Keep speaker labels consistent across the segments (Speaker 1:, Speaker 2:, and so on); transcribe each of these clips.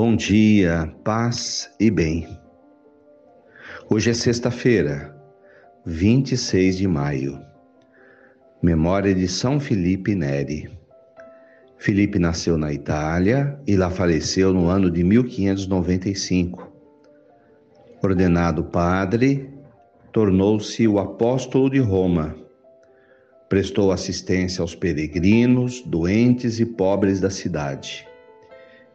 Speaker 1: Bom dia, paz e bem. Hoje é sexta-feira, 26 de maio. Memória de São Felipe Neri. Felipe nasceu na Itália e lá faleceu no ano de 1595. Ordenado padre, tornou-se o apóstolo de Roma. Prestou assistência aos peregrinos, doentes e pobres da cidade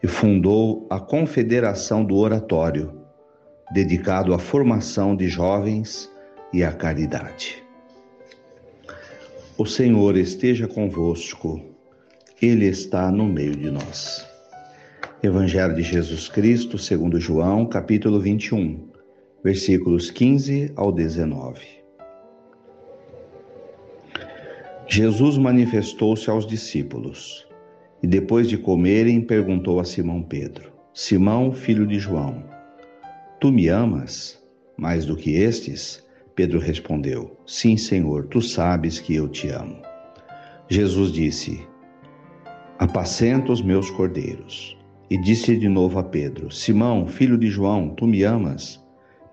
Speaker 1: e fundou a Confederação do Oratório, dedicado à formação de jovens e à caridade. O Senhor esteja convosco, Ele está no meio de nós. Evangelho de Jesus Cristo, segundo João, capítulo 21, versículos 15 ao 19. Jesus manifestou-se aos discípulos e depois de comerem, perguntou a Simão Pedro: Simão, filho de João, tu me amas mais do que estes? Pedro respondeu: Sim, Senhor, tu sabes que eu te amo. Jesus disse: Apacenta os meus cordeiros. E disse de novo a Pedro: Simão, filho de João, tu me amas?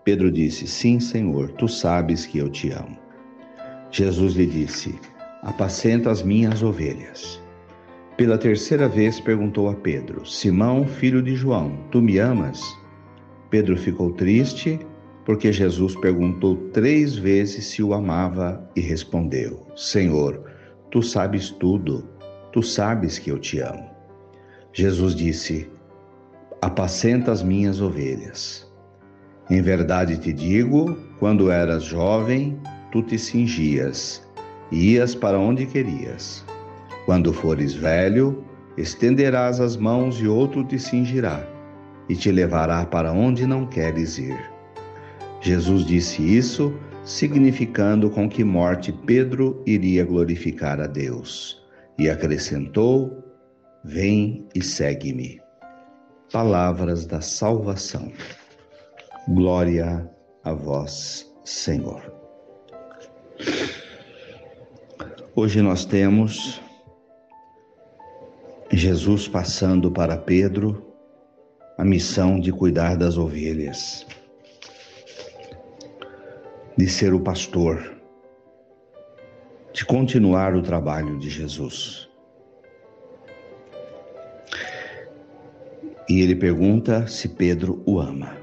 Speaker 1: Pedro disse: Sim, Senhor, tu sabes que eu te amo. Jesus lhe disse: Apacenta as minhas ovelhas. Pela terceira vez perguntou a Pedro: Simão, filho de João, tu me amas? Pedro ficou triste porque Jesus perguntou três vezes se o amava e respondeu: Senhor, tu sabes tudo, tu sabes que eu te amo. Jesus disse: Apacenta as minhas ovelhas. Em verdade te digo, quando eras jovem, tu te cingias e ias para onde querias. Quando fores velho, estenderás as mãos e outro te cingirá e te levará para onde não queres ir. Jesus disse isso, significando com que morte Pedro iria glorificar a Deus. E acrescentou: Vem e segue-me. Palavras da salvação. Glória a vós, Senhor. Hoje nós temos Jesus passando para Pedro a missão de cuidar das ovelhas, de ser o pastor, de continuar o trabalho de Jesus. E ele pergunta se Pedro o ama.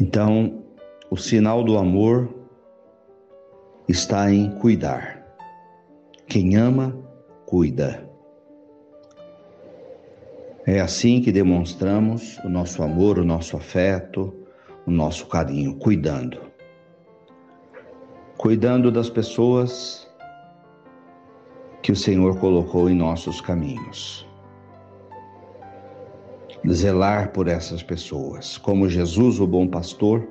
Speaker 1: Então, o sinal do amor está em cuidar. Quem ama, cuida. É assim que demonstramos o nosso amor, o nosso afeto, o nosso carinho, cuidando. Cuidando das pessoas que o Senhor colocou em nossos caminhos. Zelar por essas pessoas, como Jesus, o bom pastor,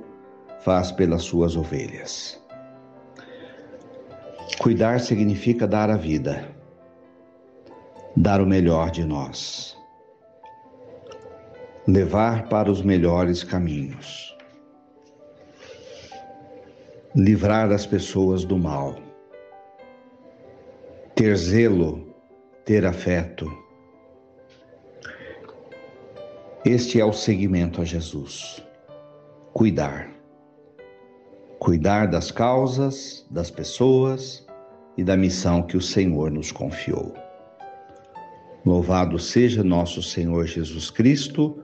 Speaker 1: faz pelas suas ovelhas. Cuidar significa dar a vida, dar o melhor de nós levar para os melhores caminhos, livrar as pessoas do mal, ter zelo, ter afeto. Este é o seguimento a Jesus. Cuidar. Cuidar das causas, das pessoas e da missão que o Senhor nos confiou. Louvado seja nosso Senhor Jesus Cristo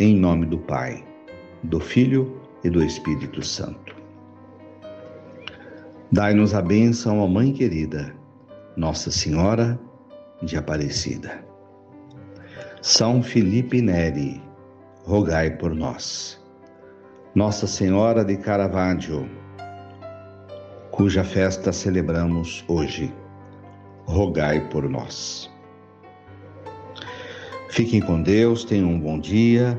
Speaker 1: em nome do Pai, do Filho e do Espírito Santo. Dai-nos a bênção, ó Mãe querida, Nossa Senhora de Aparecida. São Felipe Neri, rogai por nós. Nossa Senhora de Caravaggio, cuja festa celebramos hoje, rogai por nós. Fiquem com Deus, tenham um bom dia,